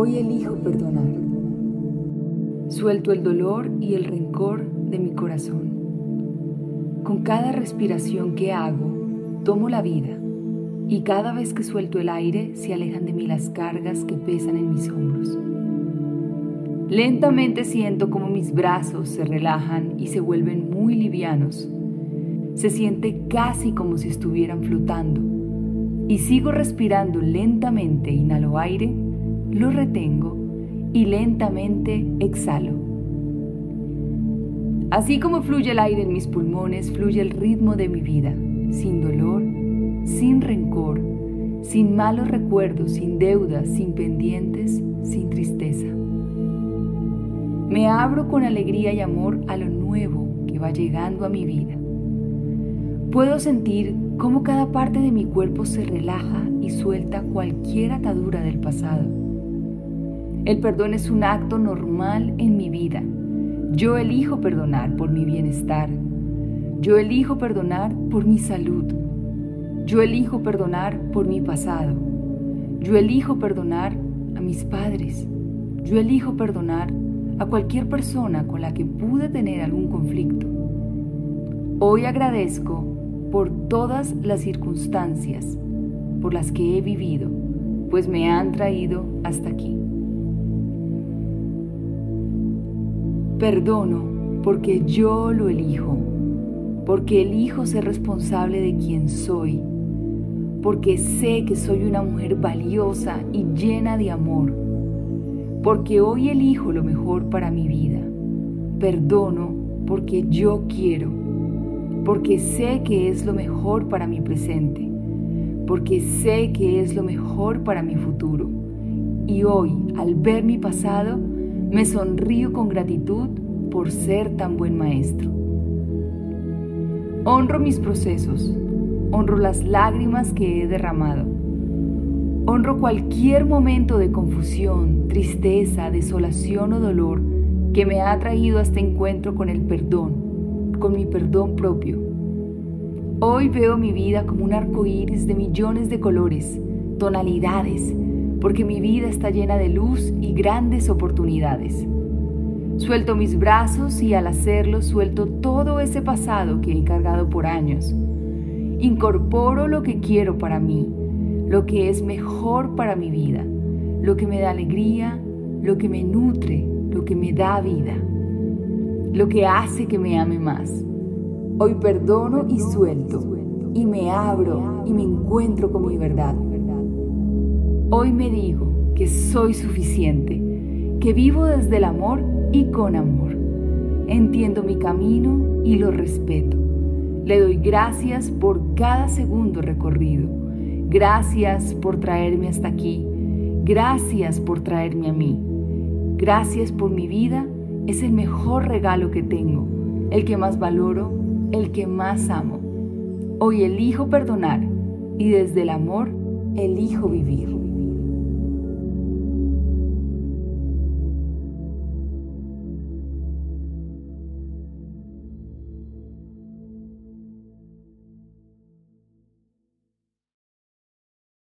Hoy elijo perdonar. Suelto el dolor y el rencor de mi corazón. Con cada respiración que hago, tomo la vida y cada vez que suelto el aire se alejan de mí las cargas que pesan en mis hombros. Lentamente siento como mis brazos se relajan y se vuelven muy livianos. Se siente casi como si estuvieran flotando. Y sigo respirando lentamente, inhalo aire, lo retengo y lentamente exhalo. Así como fluye el aire en mis pulmones, fluye el ritmo de mi vida, sin dolor, sin rencor, sin malos recuerdos, sin deudas, sin pendientes, sin tristeza. Me abro con alegría y amor a lo nuevo que va llegando a mi vida. Puedo sentir cómo cada parte de mi cuerpo se relaja y suelta cualquier atadura del pasado. El perdón es un acto normal en mi vida. Yo elijo perdonar por mi bienestar. Yo elijo perdonar por mi salud. Yo elijo perdonar por mi pasado. Yo elijo perdonar a mis padres. Yo elijo perdonar a cualquier persona con la que pude tener algún conflicto. Hoy agradezco por todas las circunstancias por las que he vivido, pues me han traído hasta aquí. Perdono porque yo lo elijo, porque elijo ser responsable de quien soy, porque sé que soy una mujer valiosa y llena de amor porque hoy elijo lo mejor para mi vida. Perdono porque yo quiero, porque sé que es lo mejor para mi presente, porque sé que es lo mejor para mi futuro. Y hoy, al ver mi pasado, me sonrío con gratitud por ser tan buen maestro. Honro mis procesos, honro las lágrimas que he derramado Honro cualquier momento de confusión, tristeza, desolación o dolor que me ha traído a este encuentro con el perdón, con mi perdón propio. Hoy veo mi vida como un arco iris de millones de colores, tonalidades, porque mi vida está llena de luz y grandes oportunidades. Suelto mis brazos y al hacerlo suelto todo ese pasado que he cargado por años. Incorporo lo que quiero para mí lo que es mejor para mi vida, lo que me da alegría, lo que me nutre, lo que me da vida, lo que hace que me ame más. Hoy perdono y suelto, y me abro y me encuentro con mi verdad. Hoy me digo que soy suficiente, que vivo desde el amor y con amor. Entiendo mi camino y lo respeto. Le doy gracias por cada segundo recorrido Gracias por traerme hasta aquí. Gracias por traerme a mí. Gracias por mi vida. Es el mejor regalo que tengo, el que más valoro, el que más amo. Hoy elijo perdonar y desde el amor elijo vivir.